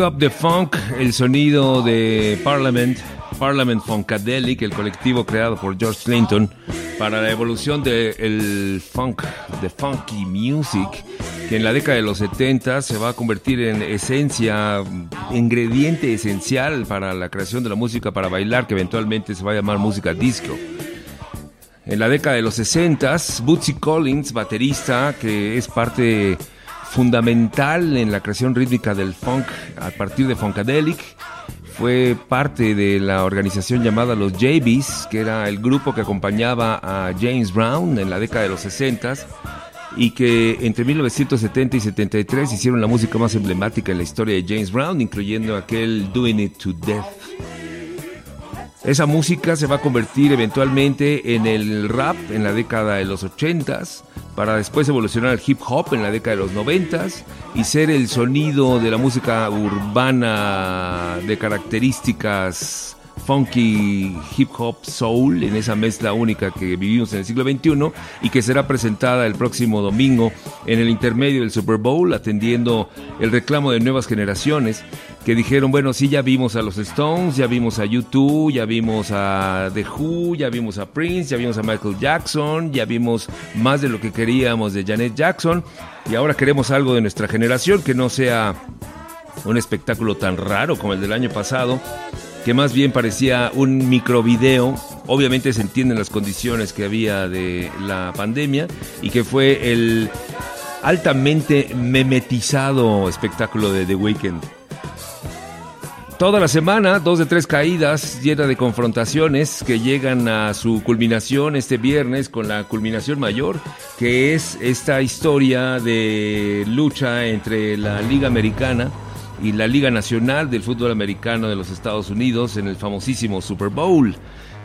Give Up the Funk, el sonido de Parliament, Parliament Funkadelic, el colectivo creado por George Clinton para la evolución del funk, de funky music, que en la década de los 70 se va a convertir en esencia, ingrediente esencial para la creación de la música para bailar, que eventualmente se va a llamar música disco. En la década de los 60, Bootsy Collins, baterista, que es parte fundamental en la creación rítmica del funk a partir de Funkadelic, fue parte de la organización llamada los JBs, que era el grupo que acompañaba a James Brown en la década de los 60 y que entre 1970 y 73 hicieron la música más emblemática en la historia de James Brown, incluyendo aquel Doing It to Death. Esa música se va a convertir eventualmente en el rap en la década de los 80s, para después evolucionar al hip hop en la década de los 90s y ser el sonido de la música urbana de características funky, hip hop, soul, en esa mezcla única que vivimos en el siglo XXI y que será presentada el próximo domingo en el intermedio del Super Bowl, atendiendo el reclamo de nuevas generaciones que dijeron, bueno, sí, ya vimos a los Stones, ya vimos a U2, ya vimos a The Who, ya vimos a Prince, ya vimos a Michael Jackson, ya vimos más de lo que queríamos de Janet Jackson y ahora queremos algo de nuestra generación que no sea un espectáculo tan raro como el del año pasado que más bien parecía un microvideo. Obviamente se entienden las condiciones que había de la pandemia y que fue el altamente memetizado espectáculo de The Weeknd. Toda la semana, dos de tres caídas llena de confrontaciones que llegan a su culminación este viernes con la culminación mayor, que es esta historia de lucha entre la Liga Americana y la Liga Nacional del Fútbol Americano de los Estados Unidos en el famosísimo Super Bowl,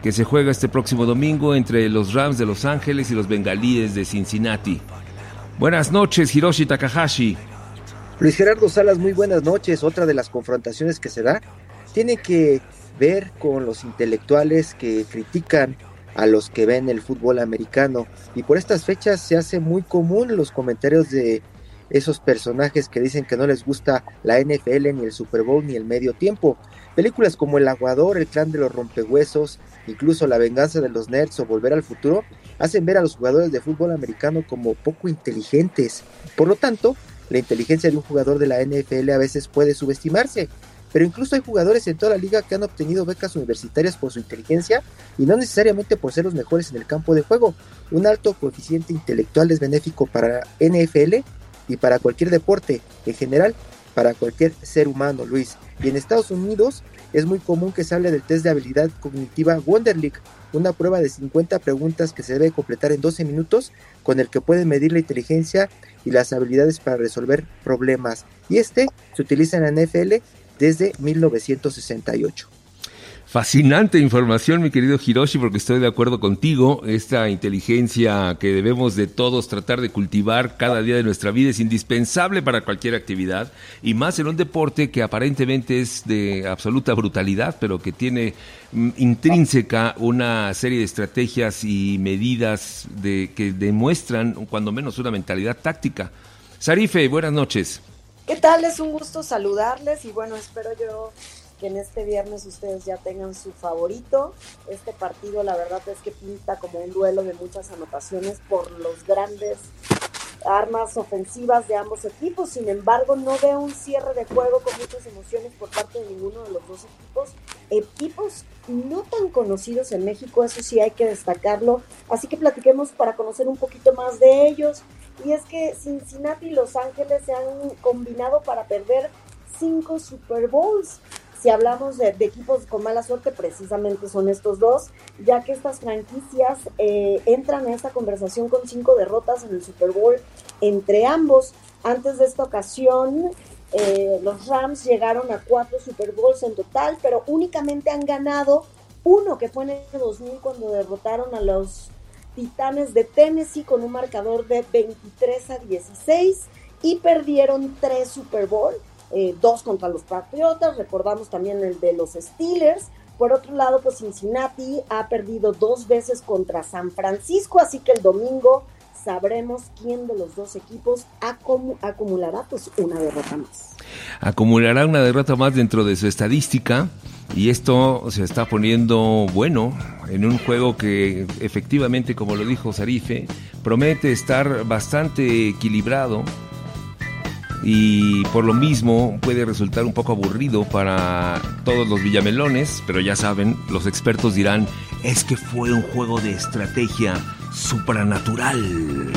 que se juega este próximo domingo entre los Rams de Los Ángeles y los Bengalíes de Cincinnati. Buenas noches, Hiroshi Takahashi. Luis Gerardo Salas, muy buenas noches. Otra de las confrontaciones que se da tiene que ver con los intelectuales que critican a los que ven el fútbol americano. Y por estas fechas se hace muy común los comentarios de esos personajes que dicen que no les gusta la NFL, ni el Super Bowl, ni el medio tiempo. Películas como El Aguador, El Clan de los Rompehuesos, incluso La Venganza de los Nerds o Volver al Futuro, hacen ver a los jugadores de fútbol americano como poco inteligentes. Por lo tanto, la inteligencia de un jugador de la NFL a veces puede subestimarse. Pero incluso hay jugadores en toda la liga que han obtenido becas universitarias por su inteligencia y no necesariamente por ser los mejores en el campo de juego. Un alto coeficiente intelectual es benéfico para NFL y para cualquier deporte, en general, para cualquier ser humano, Luis. Y en Estados Unidos es muy común que se hable del test de habilidad cognitiva Wonderlic, una prueba de 50 preguntas que se debe completar en 12 minutos, con el que pueden medir la inteligencia y las habilidades para resolver problemas. Y este se utiliza en la NFL desde 1968. Fascinante información, mi querido Hiroshi, porque estoy de acuerdo contigo. Esta inteligencia que debemos de todos tratar de cultivar cada día de nuestra vida es indispensable para cualquier actividad y más en un deporte que aparentemente es de absoluta brutalidad, pero que tiene mm, intrínseca una serie de estrategias y medidas de, que demuestran, cuando menos, una mentalidad táctica. Sarife, buenas noches. ¿Qué tal? Es un gusto saludarles y bueno, espero yo que en este viernes ustedes ya tengan su favorito. Este partido la verdad es que pinta como un duelo de muchas anotaciones por los grandes armas ofensivas de ambos equipos. Sin embargo, no veo un cierre de juego con muchas emociones por parte de ninguno de los dos equipos. Equipos no tan conocidos en México, eso sí hay que destacarlo. Así que platiquemos para conocer un poquito más de ellos. Y es que Cincinnati y Los Ángeles se han combinado para perder cinco Super Bowls si hablamos de, equipos con mala suerte, precisamente son estos dos, ya que estas franquicias eh, entran en esta conversación con cinco derrotas en el Super Bowl entre ambos. Antes de esta ocasión, eh, los Rams llegaron a cuatro Super Bowls en total, pero únicamente han ganado uno, que fue en el 2000 cuando derrotaron a los Titanes de Tennessee con un marcador de 23 a 16 y perdieron tres Super Bowl eh, dos contra los Patriotas, recordamos también el de los Steelers. Por otro lado, pues Cincinnati ha perdido dos veces contra San Francisco, así que el domingo sabremos quién de los dos equipos acum acumulará pues una derrota más. Acumulará una derrota más dentro de su estadística y esto se está poniendo bueno en un juego que efectivamente, como lo dijo Sarife, promete estar bastante equilibrado y por lo mismo puede resultar un poco aburrido para todos los villamelones, pero ya saben, los expertos dirán, es que fue un juego de estrategia supranatural.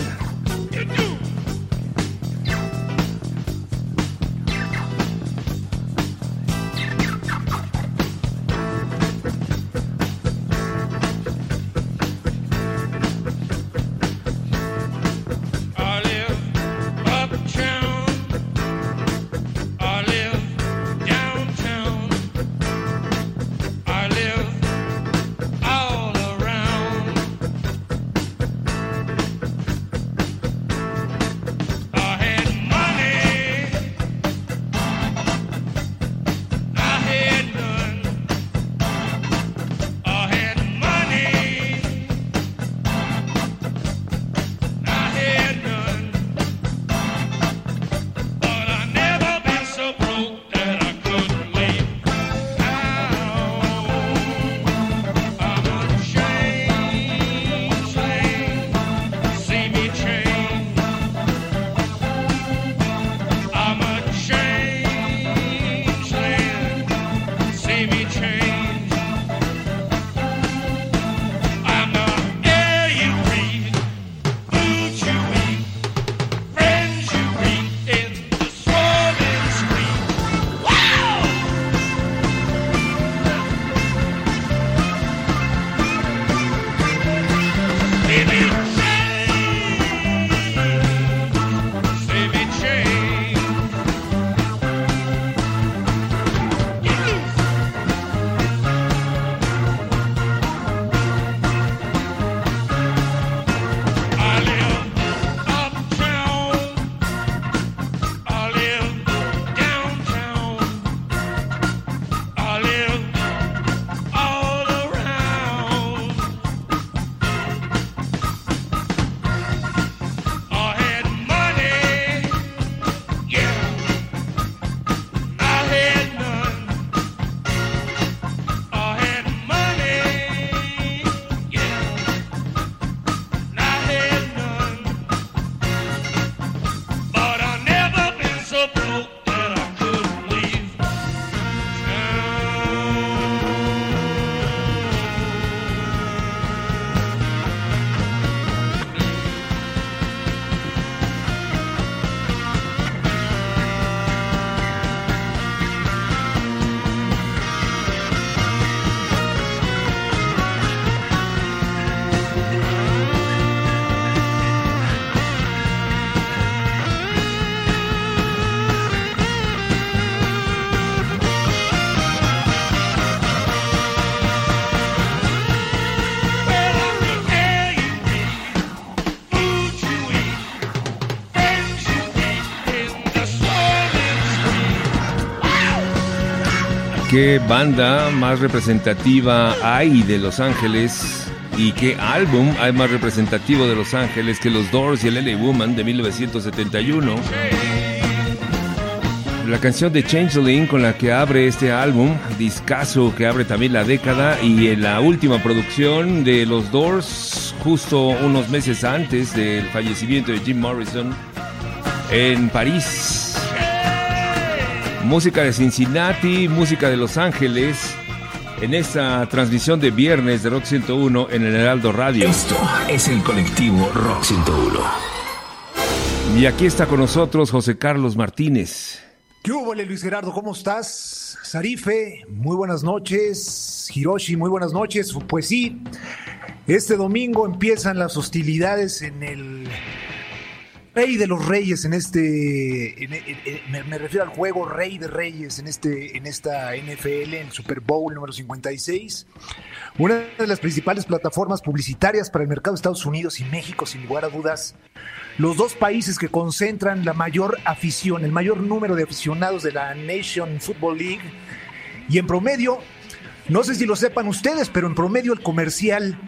Qué banda más representativa hay de Los Ángeles y qué álbum hay más representativo de Los Ángeles que los Doors y el LA Woman de 1971. La canción de Changeling con la que abre este álbum, discazo que abre también la década y en la última producción de los Doors, justo unos meses antes del fallecimiento de Jim Morrison en París. Música de Cincinnati, música de Los Ángeles, en esta transmisión de viernes de Rock 101 en el Heraldo Radio. Esto es el colectivo Rock 101. Y aquí está con nosotros José Carlos Martínez. ¿Qué hubo, Luis Gerardo? ¿Cómo estás? Sarife, muy buenas noches. Hiroshi, muy buenas noches. Pues sí, este domingo empiezan las hostilidades en el Rey de los Reyes en este, en- en- en- me, refiero al juego Rey de Reyes en este, en esta NFL, en Super Bowl número 56. Una de las principales plataformas publicitarias para el mercado de Estados Unidos y México, sin lugar a dudas. Los dos países que concentran la mayor afición, el mayor número de aficionados de la Nation Football League. Y en promedio, no sé si lo sepan ustedes, pero en promedio el comercial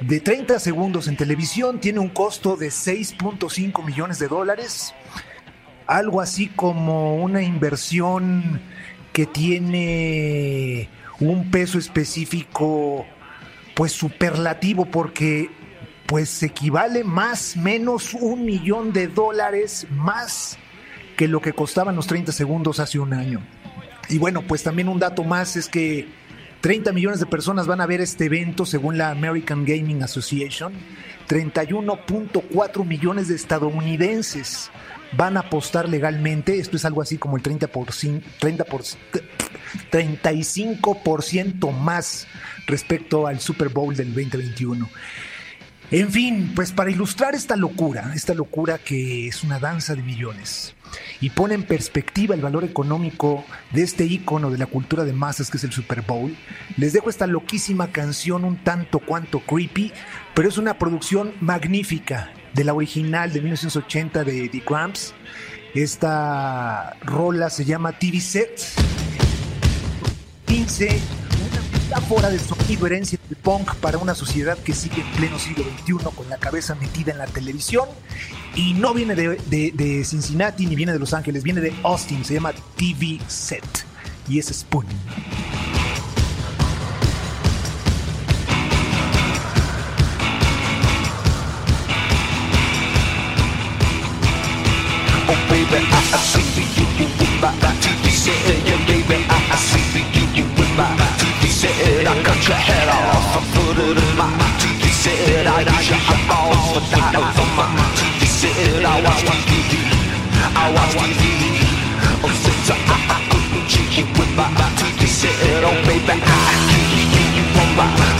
de 30 segundos en televisión tiene un costo de 6.5 millones de dólares. Algo así como una inversión que tiene un peso específico pues superlativo porque pues equivale más menos un millón de dólares más que lo que costaban los 30 segundos hace un año. Y bueno, pues también un dato más es que 30 millones de personas van a ver este evento según la American Gaming Association. 31.4 millones de estadounidenses van a apostar legalmente. Esto es algo así como el 30 por, cin- 30 por, 35% más respecto al Super Bowl del 2021. En fin, pues para ilustrar esta locura, esta locura que es una danza de millones y pone en perspectiva el valor económico de este ícono de la cultura de masas que es el Super Bowl, les dejo esta loquísima canción un tanto cuanto creepy, pero es una producción magnífica de la original de 1980 de The Cramps. Esta rola se llama TV Set. 15, una metáfora del sonido herencia del punk para una sociedad que sigue en pleno siglo XXI con la cabeza metida en la televisión y no viene de, Cincinnati ni viene de Los Ángeles, viene de Austin, se llama TV Set y es Spoon. Oh baby, I, I see you Set. I cut your head off and put it in my TV set. I got your eyeballs for that on my TV set. I watch TV. I watch TV. Oh, since I, I, I couldn't cheat you with my TV set. Oh baby, I I hear you on my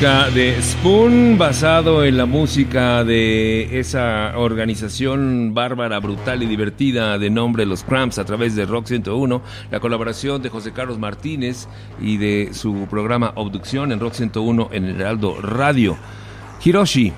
de Spoon, basado en la música de esa organización bárbara, brutal y divertida de nombre Los Cramps a través de Rock 101, la colaboración de José Carlos Martínez y de su programa Obducción en Rock 101 en el Heraldo Radio. Hiroshi,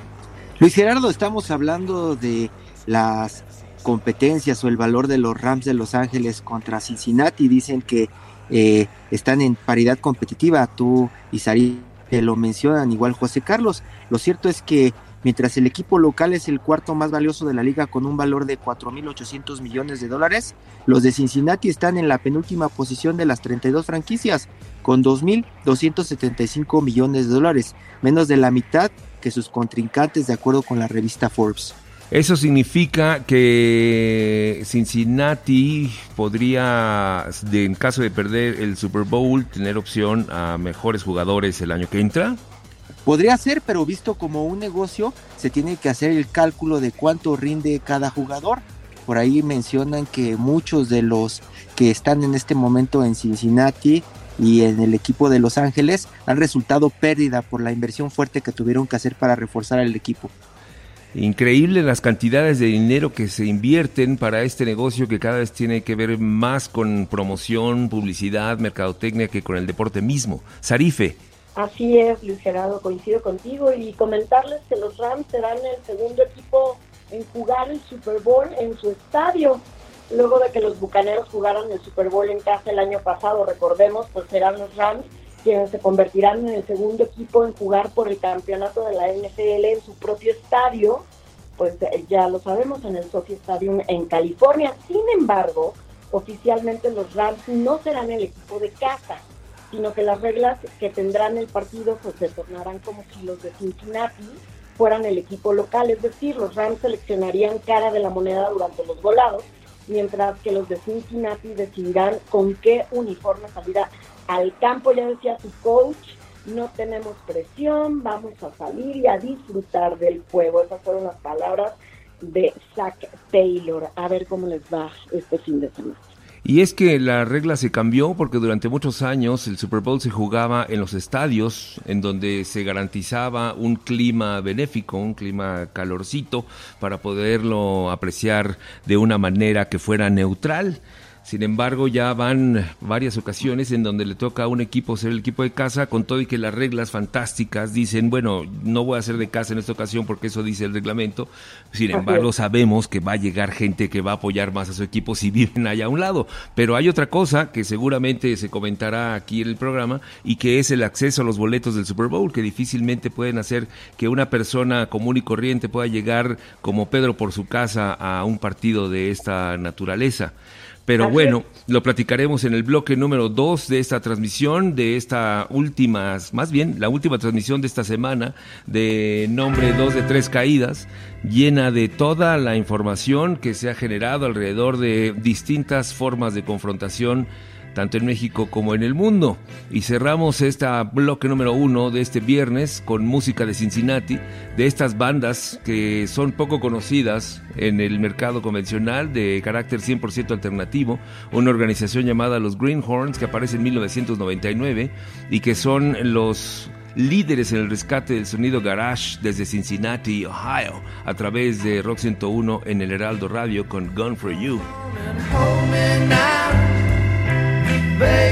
Luis Gerardo, estamos hablando de las competencias o el valor de los Rams de Los Ángeles contra Cincinnati. Dicen que eh, están en paridad competitiva. Tú y Sari te lo mencionan igual José Carlos. Lo cierto es que mientras el equipo local es el cuarto más valioso de la liga con un valor de 4.800 millones de dólares, los de Cincinnati están en la penúltima posición de las 32 franquicias con 2.275 millones de dólares, menos de la mitad que sus contrincantes de acuerdo con la revista Forbes. Eso significa que Cincinnati podría, en caso de perder el Super Bowl, tener opción a mejores jugadores el año que entra. Podría ser, pero visto como un negocio, se tiene que hacer el cálculo de cuánto rinde cada jugador. Por ahí mencionan que muchos de los que están en este momento en Cincinnati y en el equipo de Los Ángeles han resultado pérdida por la inversión fuerte que tuvieron que hacer para reforzar el equipo. Increíble las cantidades de dinero que se invierten para este negocio que cada vez tiene que ver más con promoción, publicidad, mercadotecnia que con el deporte mismo. Sarife, Así es, Luis Gerardo, coincido contigo y comentarles que los Rams serán el segundo equipo en jugar el Super Bowl en su estadio. Luego de que los Bucaneros jugaron el Super Bowl en casa el año pasado, recordemos, pues serán los Rams quienes se convertirán en el segundo equipo en jugar por el campeonato de la NFL en su propio estadio, pues eh, ya lo sabemos, en el Sophie Stadium en California. Sin embargo, oficialmente los Rams no serán el equipo de casa sino que las reglas que tendrán el partido pues se tornarán como si los de Cincinnati fueran el equipo local, es decir, los Rams seleccionarían cara de la moneda durante los volados, mientras que los de Cincinnati decidirán con qué uniforme salir a- al campo, ya decía su coach, no tenemos presión, vamos a salir y a disfrutar del juego, esas fueron las palabras de Zach Taylor, a ver cómo les va este fin de semana. Y es que la regla se cambió porque durante muchos años el Super Bowl se jugaba en los estadios, en donde se garantizaba un clima benéfico, un clima calorcito, para poderlo apreciar de una manera que fuera neutral. Sin embargo, ya van varias ocasiones en donde le toca a un equipo ser el equipo de casa, con todo y que las reglas fantásticas dicen, bueno, no voy a ser de casa en esta ocasión porque eso dice el reglamento. Sin embargo, sabemos que va a llegar gente que va a apoyar más a su equipo si viven allá a un lado. Pero hay otra cosa que seguramente se comentará aquí en el programa y que es el acceso a los boletos del Super Bowl, que difícilmente pueden hacer que una persona común y corriente pueda llegar como Pedro por su casa a un partido de esta naturaleza. Pero Así bueno, lo platicaremos en el bloque número 2 de esta transmisión, de esta última, más bien la última transmisión de esta semana, de nombre 2 de tres caídas, llena de toda la información que se ha generado alrededor de distintas formas de confrontación tanto en México como en el mundo. Y cerramos esta bloque número uno de este viernes con música de Cincinnati, de estas bandas que son poco conocidas en el mercado convencional de carácter 100% alternativo, una organización llamada los Greenhorns que aparece en 1999 y que son los líderes en el rescate del sonido garage desde Cincinnati, Ohio, a través de Rock 101 en el Heraldo Radio con Gun for You. Baby.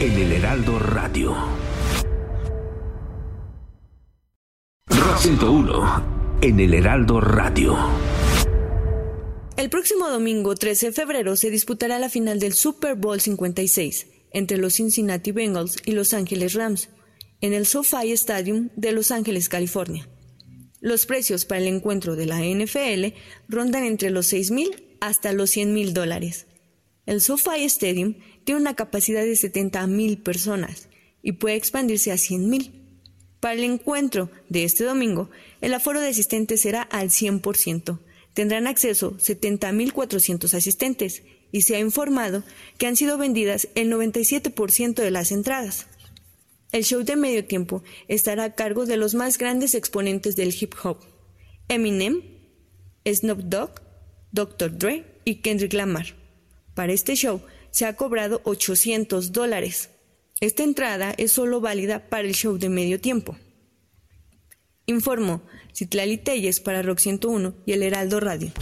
en el Heraldo Radio. 101 en el Heraldo Radio. El próximo domingo 13 de febrero se disputará la final del Super Bowl 56 entre los Cincinnati Bengals y Los Ángeles Rams en el SoFi Stadium de Los Ángeles, California. Los precios para el encuentro de la NFL rondan entre los 6 hasta los 100 dólares. El SoFi Stadium tiene una capacidad de 70 mil personas y puede expandirse a 100 mil. Para el encuentro de este domingo, el aforo de asistentes será al 100%. Tendrán acceso 70.400 asistentes y se ha informado que han sido vendidas el 97% de las entradas. El show de medio tiempo estará a cargo de los más grandes exponentes del hip hop, Eminem, Snoop Dogg, Dr. Dre y Kendrick Lamar. Para este show se ha cobrado 800 dólares. Esta entrada es solo válida para el show de medio tiempo. Informó Citlali Telles para Rock 101 y el Heraldo Radio.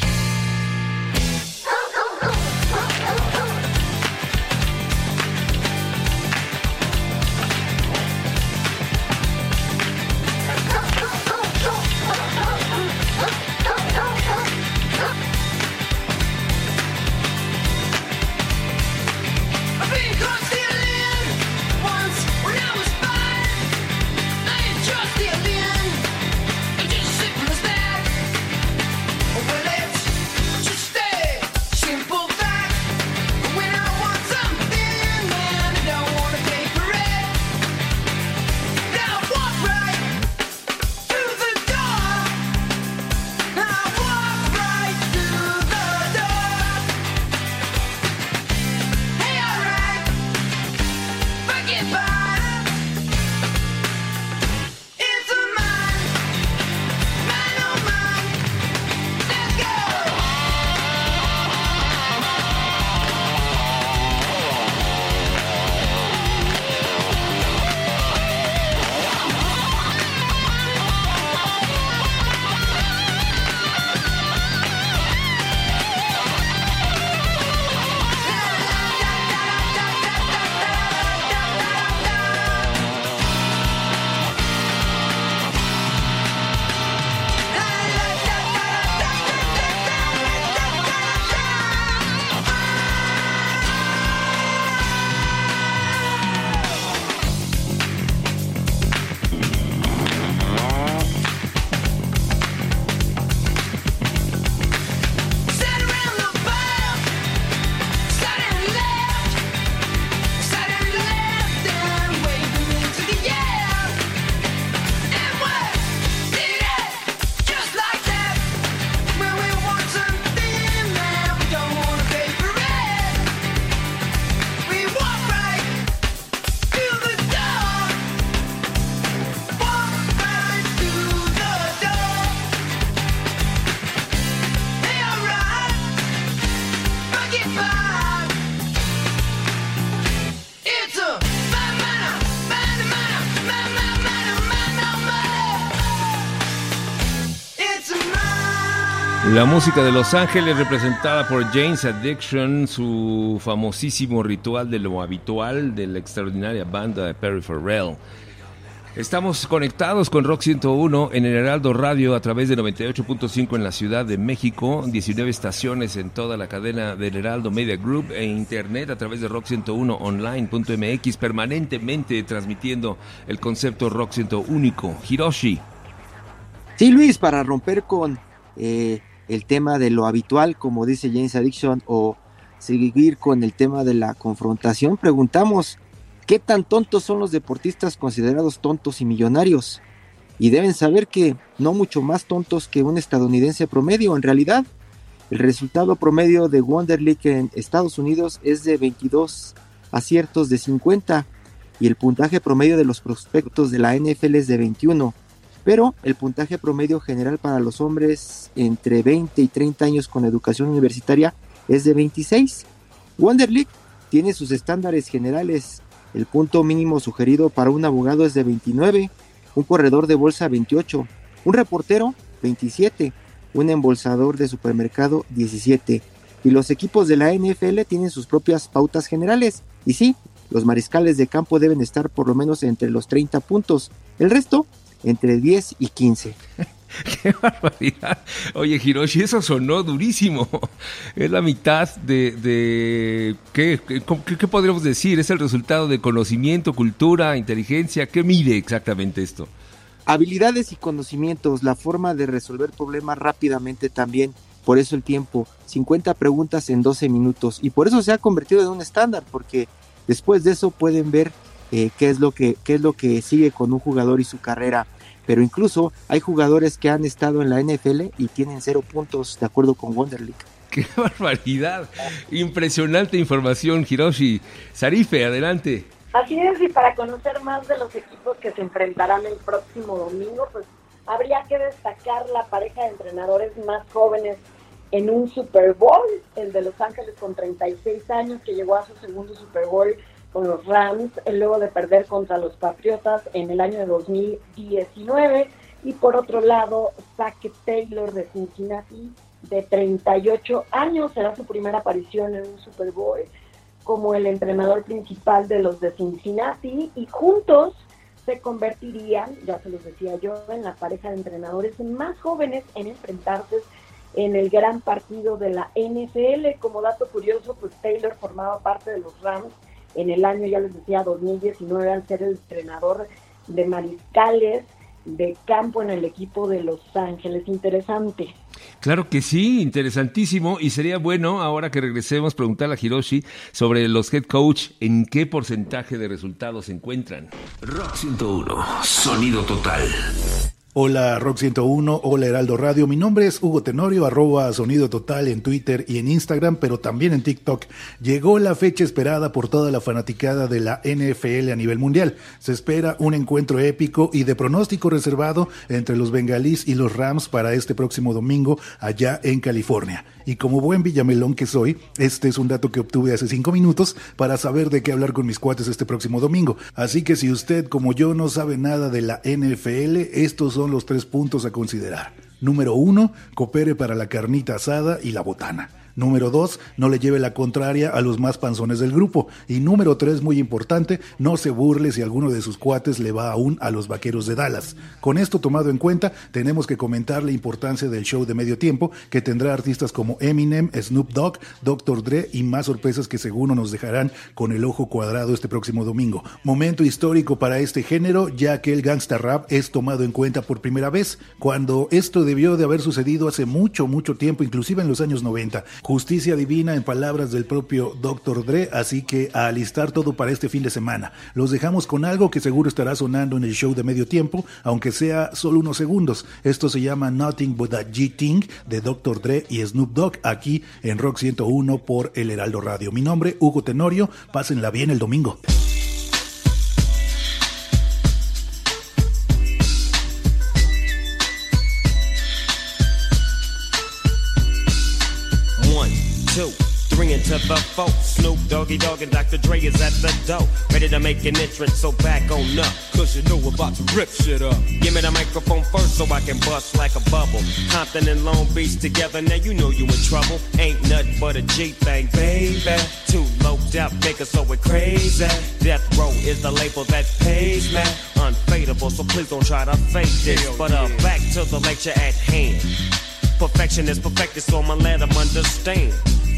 La música de Los Ángeles representada por James Addiction, su famosísimo ritual de lo habitual de la extraordinaria banda de Perry Farrell. Estamos conectados con Rock 101 en el Heraldo Radio a través de 98.5 en la Ciudad de México, 19 estaciones en toda la cadena del Heraldo Media Group e internet a través de rock101online.mx permanentemente transmitiendo el concepto Rock 101 único. Hiroshi. Sí, Luis, para romper con eh, el tema de lo habitual, como dice James Addiction, o seguir con el tema de la confrontación, preguntamos, ¿qué tan tontos son los deportistas considerados tontos y millonarios? Y deben saber que no mucho más tontos que un estadounidense promedio, en realidad. El resultado promedio de Wonder League en Estados Unidos es de 22 aciertos de 50 y el puntaje promedio de los prospectos de la NFL es de 21 pero el puntaje promedio general para los hombres entre 20 y 30 años con educación universitaria es de 26. Wonder League tiene sus estándares generales. El punto mínimo sugerido para un abogado es de 29, un corredor de bolsa 28, un reportero 27, un embolsador de supermercado 17. Y los equipos de la NFL tienen sus propias pautas generales. Y sí, los mariscales de campo deben estar por lo menos entre los 30 puntos. El resto entre 10 y 15. ¡Qué barbaridad! Oye, Hiroshi, eso sonó durísimo. Es la mitad de... de ¿qué, qué, qué podríamos decir? ¿Es el resultado de conocimiento, cultura, inteligencia? ¿Qué mide exactamente esto? Habilidades y conocimientos, la forma de resolver problemas rápidamente también. Por eso el tiempo, 50 preguntas en 12 minutos. Y por eso se ha convertido en un estándar, porque después de eso pueden ver eh, qué, es lo que, qué es lo que sigue con un jugador y su carrera. Pero incluso hay jugadores que han estado en la NFL y tienen cero puntos, de acuerdo con Wonderlic. ¡Qué barbaridad! Impresionante información, Hiroshi. Sarife, adelante. Así es, y para conocer más de los equipos que se enfrentarán el próximo domingo, pues habría que destacar la pareja de entrenadores más jóvenes en un Super Bowl, el de Los Ángeles con 36 años, que llegó a su segundo Super Bowl con los Rams, luego de perder contra los Patriotas en el año de 2019. Y por otro lado, Zach Taylor de Cincinnati, de 38 años, será su primera aparición en un Super Bowl como el entrenador principal de los de Cincinnati y juntos se convertirían, ya se los decía yo, en la pareja de entrenadores más jóvenes en enfrentarse en el gran partido de la NFL. Como dato curioso, pues Taylor formaba parte de los Rams en el año, ya les decía, 2019 al ser el entrenador de mariscales de campo en el equipo de Los Ángeles. Interesante. Claro que sí, interesantísimo. Y sería bueno, ahora que regresemos, preguntarle a Hiroshi sobre los head coach, en qué porcentaje de resultados se encuentran. Rock 101, sonido total. Hola Rock 101, hola Heraldo Radio, mi nombre es Hugo Tenorio, arroba Sonido Total en Twitter y en Instagram, pero también en TikTok. Llegó la fecha esperada por toda la fanaticada de la NFL a nivel mundial. Se espera un encuentro épico y de pronóstico reservado entre los bengalíes y los Rams para este próximo domingo allá en California. Y como buen villamelón que soy, este es un dato que obtuve hace cinco minutos para saber de qué hablar con mis cuates este próximo domingo. Así que si usted como yo no sabe nada de la NFL, estos son los tres puntos a considerar. Número uno, coopere para la carnita asada y la botana. Número dos, no le lleve la contraria a los más panzones del grupo. Y número tres, muy importante, no se burle si alguno de sus cuates le va aún a los vaqueros de Dallas. Con esto tomado en cuenta, tenemos que comentar la importancia del show de medio tiempo, que tendrá artistas como Eminem, Snoop Dogg, Dr. Dre y más sorpresas que seguro nos dejarán con el ojo cuadrado este próximo domingo. Momento histórico para este género, ya que el gangsta rap es tomado en cuenta por primera vez, cuando esto debió de haber sucedido hace mucho, mucho tiempo, inclusive en los años 90. Justicia divina en palabras del propio Dr. Dre, así que a alistar todo para este fin de semana. Los dejamos con algo que seguro estará sonando en el show de medio tiempo, aunque sea solo unos segundos. Esto se llama Nothing But a G-Ting de Dr. Dre y Snoop Dogg aquí en Rock 101 por El Heraldo Radio. Mi nombre, Hugo Tenorio. Pásenla bien el domingo. Two, three into the four. Snoop Doggy Dogg and Dr. Dre is at the door. Ready to make an entrance, so back on up. Cause you know we're about to rip shit up. Give me the microphone first so I can bust like a bubble. Compton and Long Beach together, now you know you in trouble. Ain't nothing but a G thing, baby. Too low death niggas, so it crazy. Death Row is the label that pays me. Unfadable, so please don't try to fake this. But uh, back to the lecture at hand. Perfection is perfected, so I'ma let them understand.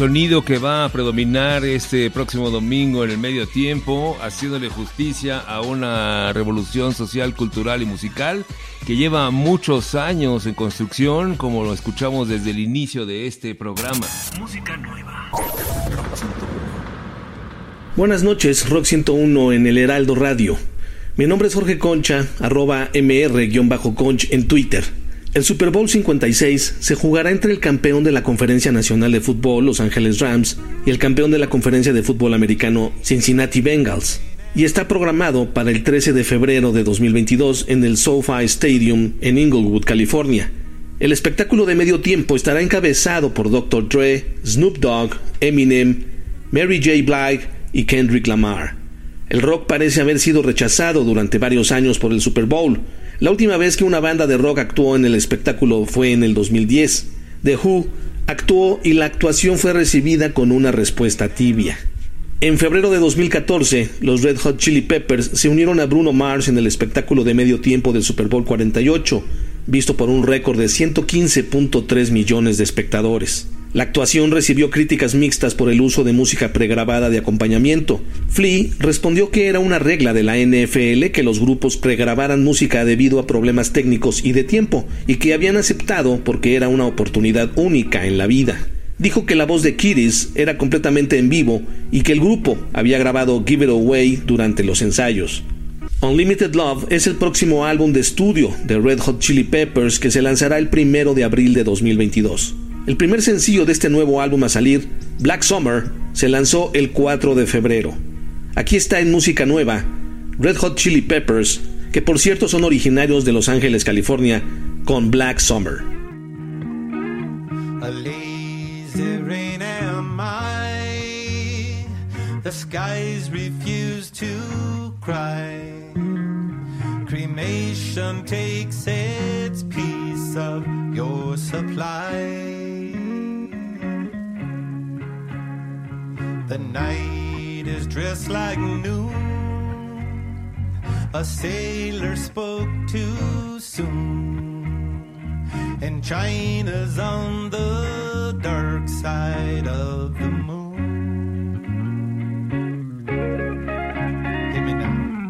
sonido que va a predominar este próximo domingo en el medio tiempo, haciéndole justicia a una revolución social, cultural y musical que lleva muchos años en construcción, como lo escuchamos desde el inicio de este programa. Música nueva. Buenas noches, Rock 101 en el Heraldo Radio. Mi nombre es Jorge Concha, arroba mr-conch en Twitter. El Super Bowl 56 se jugará entre el campeón de la Conferencia Nacional de Fútbol, Los Ángeles Rams, y el campeón de la Conferencia de Fútbol Americano, Cincinnati Bengals, y está programado para el 13 de febrero de 2022 en el SoFi Stadium en Inglewood, California. El espectáculo de medio tiempo estará encabezado por Dr. Dre, Snoop Dogg, Eminem, Mary J. Blige y Kendrick Lamar. El rock parece haber sido rechazado durante varios años por el Super Bowl. La última vez que una banda de rock actuó en el espectáculo fue en el 2010. The Who actuó y la actuación fue recibida con una respuesta tibia. En febrero de 2014, los Red Hot Chili Peppers se unieron a Bruno Mars en el espectáculo de medio tiempo del Super Bowl 48, visto por un récord de 115.3 millones de espectadores. La actuación recibió críticas mixtas por el uso de música pregrabada de acompañamiento. Flea respondió que era una regla de la NFL que los grupos pregrabaran música debido a problemas técnicos y de tiempo, y que habían aceptado porque era una oportunidad única en la vida. Dijo que la voz de Kiris era completamente en vivo y que el grupo había grabado Give It Away durante los ensayos. Unlimited Love es el próximo álbum de estudio de Red Hot Chili Peppers que se lanzará el primero de abril de 2022. El primer sencillo de este nuevo álbum a salir, Black Summer, se lanzó el 4 de febrero. Aquí está en música nueva, Red Hot Chili Peppers, que por cierto son originarios de Los Ángeles, California, con Black Summer. The skies refuse to cry. Cremation takes its piece of your supply. The night is dressed like noon. A sailor spoke too soon. And China's on the dark side of the moon. Hit me now.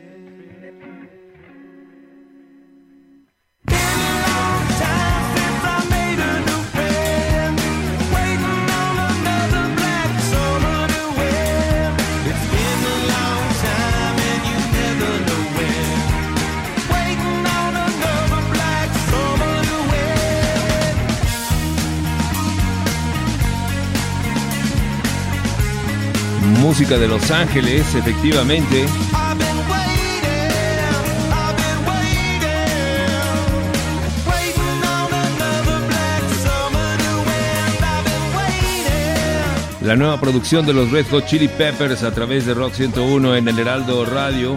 Música de Los Ángeles, efectivamente. La nueva producción de los Red Hot Chili Peppers a través de Rock 101 en el Heraldo Radio.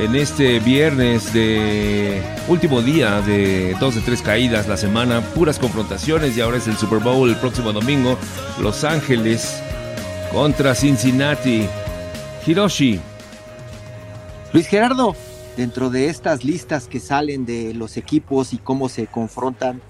En este viernes de último día de dos de tres caídas la semana, puras confrontaciones y ahora es el Super Bowl el próximo domingo. Los Ángeles contra Cincinnati. Hiroshi. Luis Gerardo, dentro de estas listas que salen de los equipos y cómo se confrontan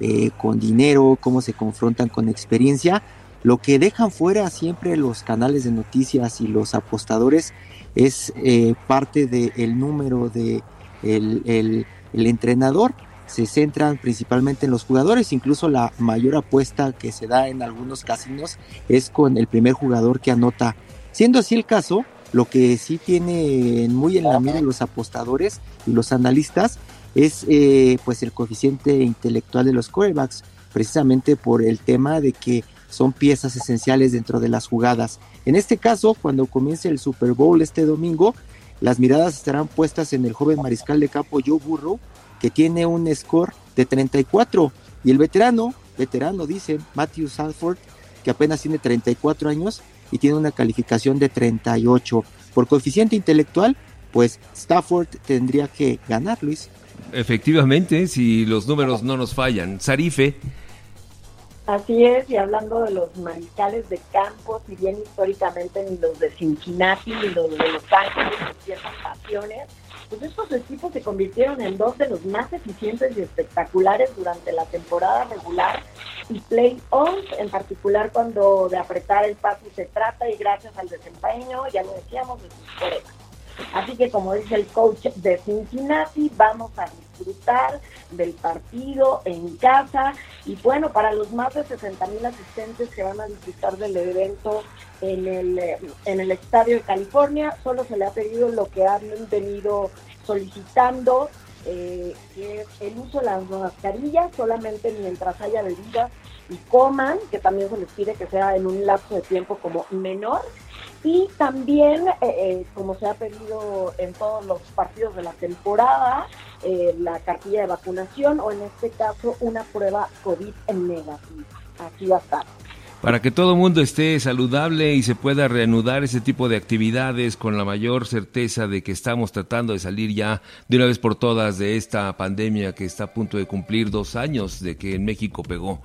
eh, con dinero, cómo se confrontan con experiencia, lo que dejan fuera siempre los canales de noticias y los apostadores es eh, parte del número de el, entrenador. Se centran principalmente en los jugadores, incluso la mayor apuesta que se da en algunos casinos es con el primer jugador que anota. Siendo así el caso, lo que sí tiene muy en la mira los apostadores y los analistas es eh, pues el coeficiente intelectual de los quarterbacks, precisamente por el tema de que son piezas esenciales dentro de las jugadas. En este caso, cuando comience el Super Bowl este domingo, las miradas estarán puestas en el joven mariscal de campo Joe Burrow, que tiene un score de 34, y el veterano, veterano dice Matthew Salford, que apenas tiene 34 años y tiene una calificación de 38. Por coeficiente intelectual, pues Stafford tendría que ganar, Luis. Efectivamente, si los números no nos fallan. Sarife, Así es, y hablando de los mariscales de campo, si bien históricamente ni los de Cincinnati ni los de Los Ángeles despiertan pasiones, pues estos equipos se convirtieron en dos de los más eficientes y espectaculares durante la temporada regular y playoffs, en particular cuando de apretar el paso se trata y gracias al desempeño, ya lo decíamos, de sus colegas. Así que como dice el coach de Cincinnati, vamos a disfrutar del partido en casa y bueno, para los más de 60 mil asistentes que van a disfrutar del evento en el, eh, en el Estadio de California, solo se le ha pedido lo que han venido solicitando, eh, que es el uso de las mascarillas solamente mientras haya bebidas y coman, que también se les pide que sea en un lapso de tiempo como menor. Y también, eh, eh, como se ha pedido en todos los partidos de la temporada, eh, la cartilla de vacunación o en este caso una prueba COVID negativa. Aquí va a estar. Para que todo el mundo esté saludable y se pueda reanudar ese tipo de actividades con la mayor certeza de que estamos tratando de salir ya de una vez por todas de esta pandemia que está a punto de cumplir dos años de que en México pegó.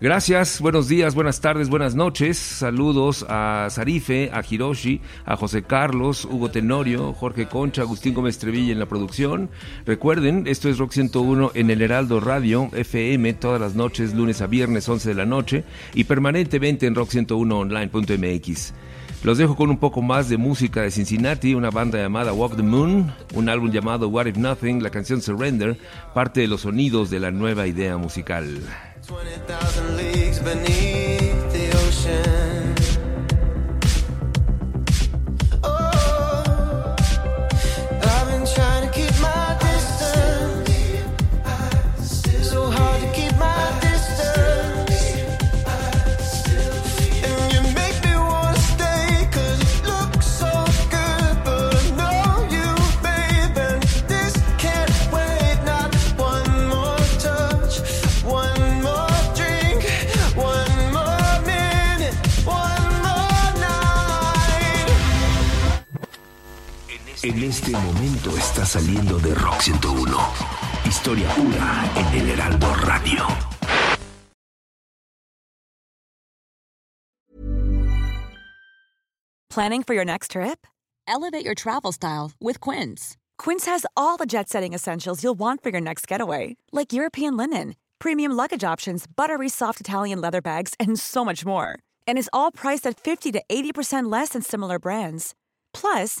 Gracias, buenos días, buenas tardes, buenas noches. Saludos a Sarife, a Hiroshi, a José Carlos, Hugo Tenorio, Jorge Concha, Agustín Gómez Trevilla en la producción. Recuerden, esto es Rock 101 en el Heraldo Radio, FM, todas las noches, lunes a viernes, 11 de la noche, y en rock101online.mx. Los dejo con un poco más de música de Cincinnati, una banda llamada Walk the Moon, un álbum llamado What If Nothing, la canción Surrender, parte de los sonidos de la nueva idea musical. 20,000 saliendo de Rock 101. Historia pura en el Heraldo Radio. Planning for your next trip? Elevate your travel style with Quince. Quince has all the jet setting essentials you'll want for your next getaway, like European linen, premium luggage options, buttery soft Italian leather bags, and so much more. And is all priced at 50 to 80% less than similar brands. Plus,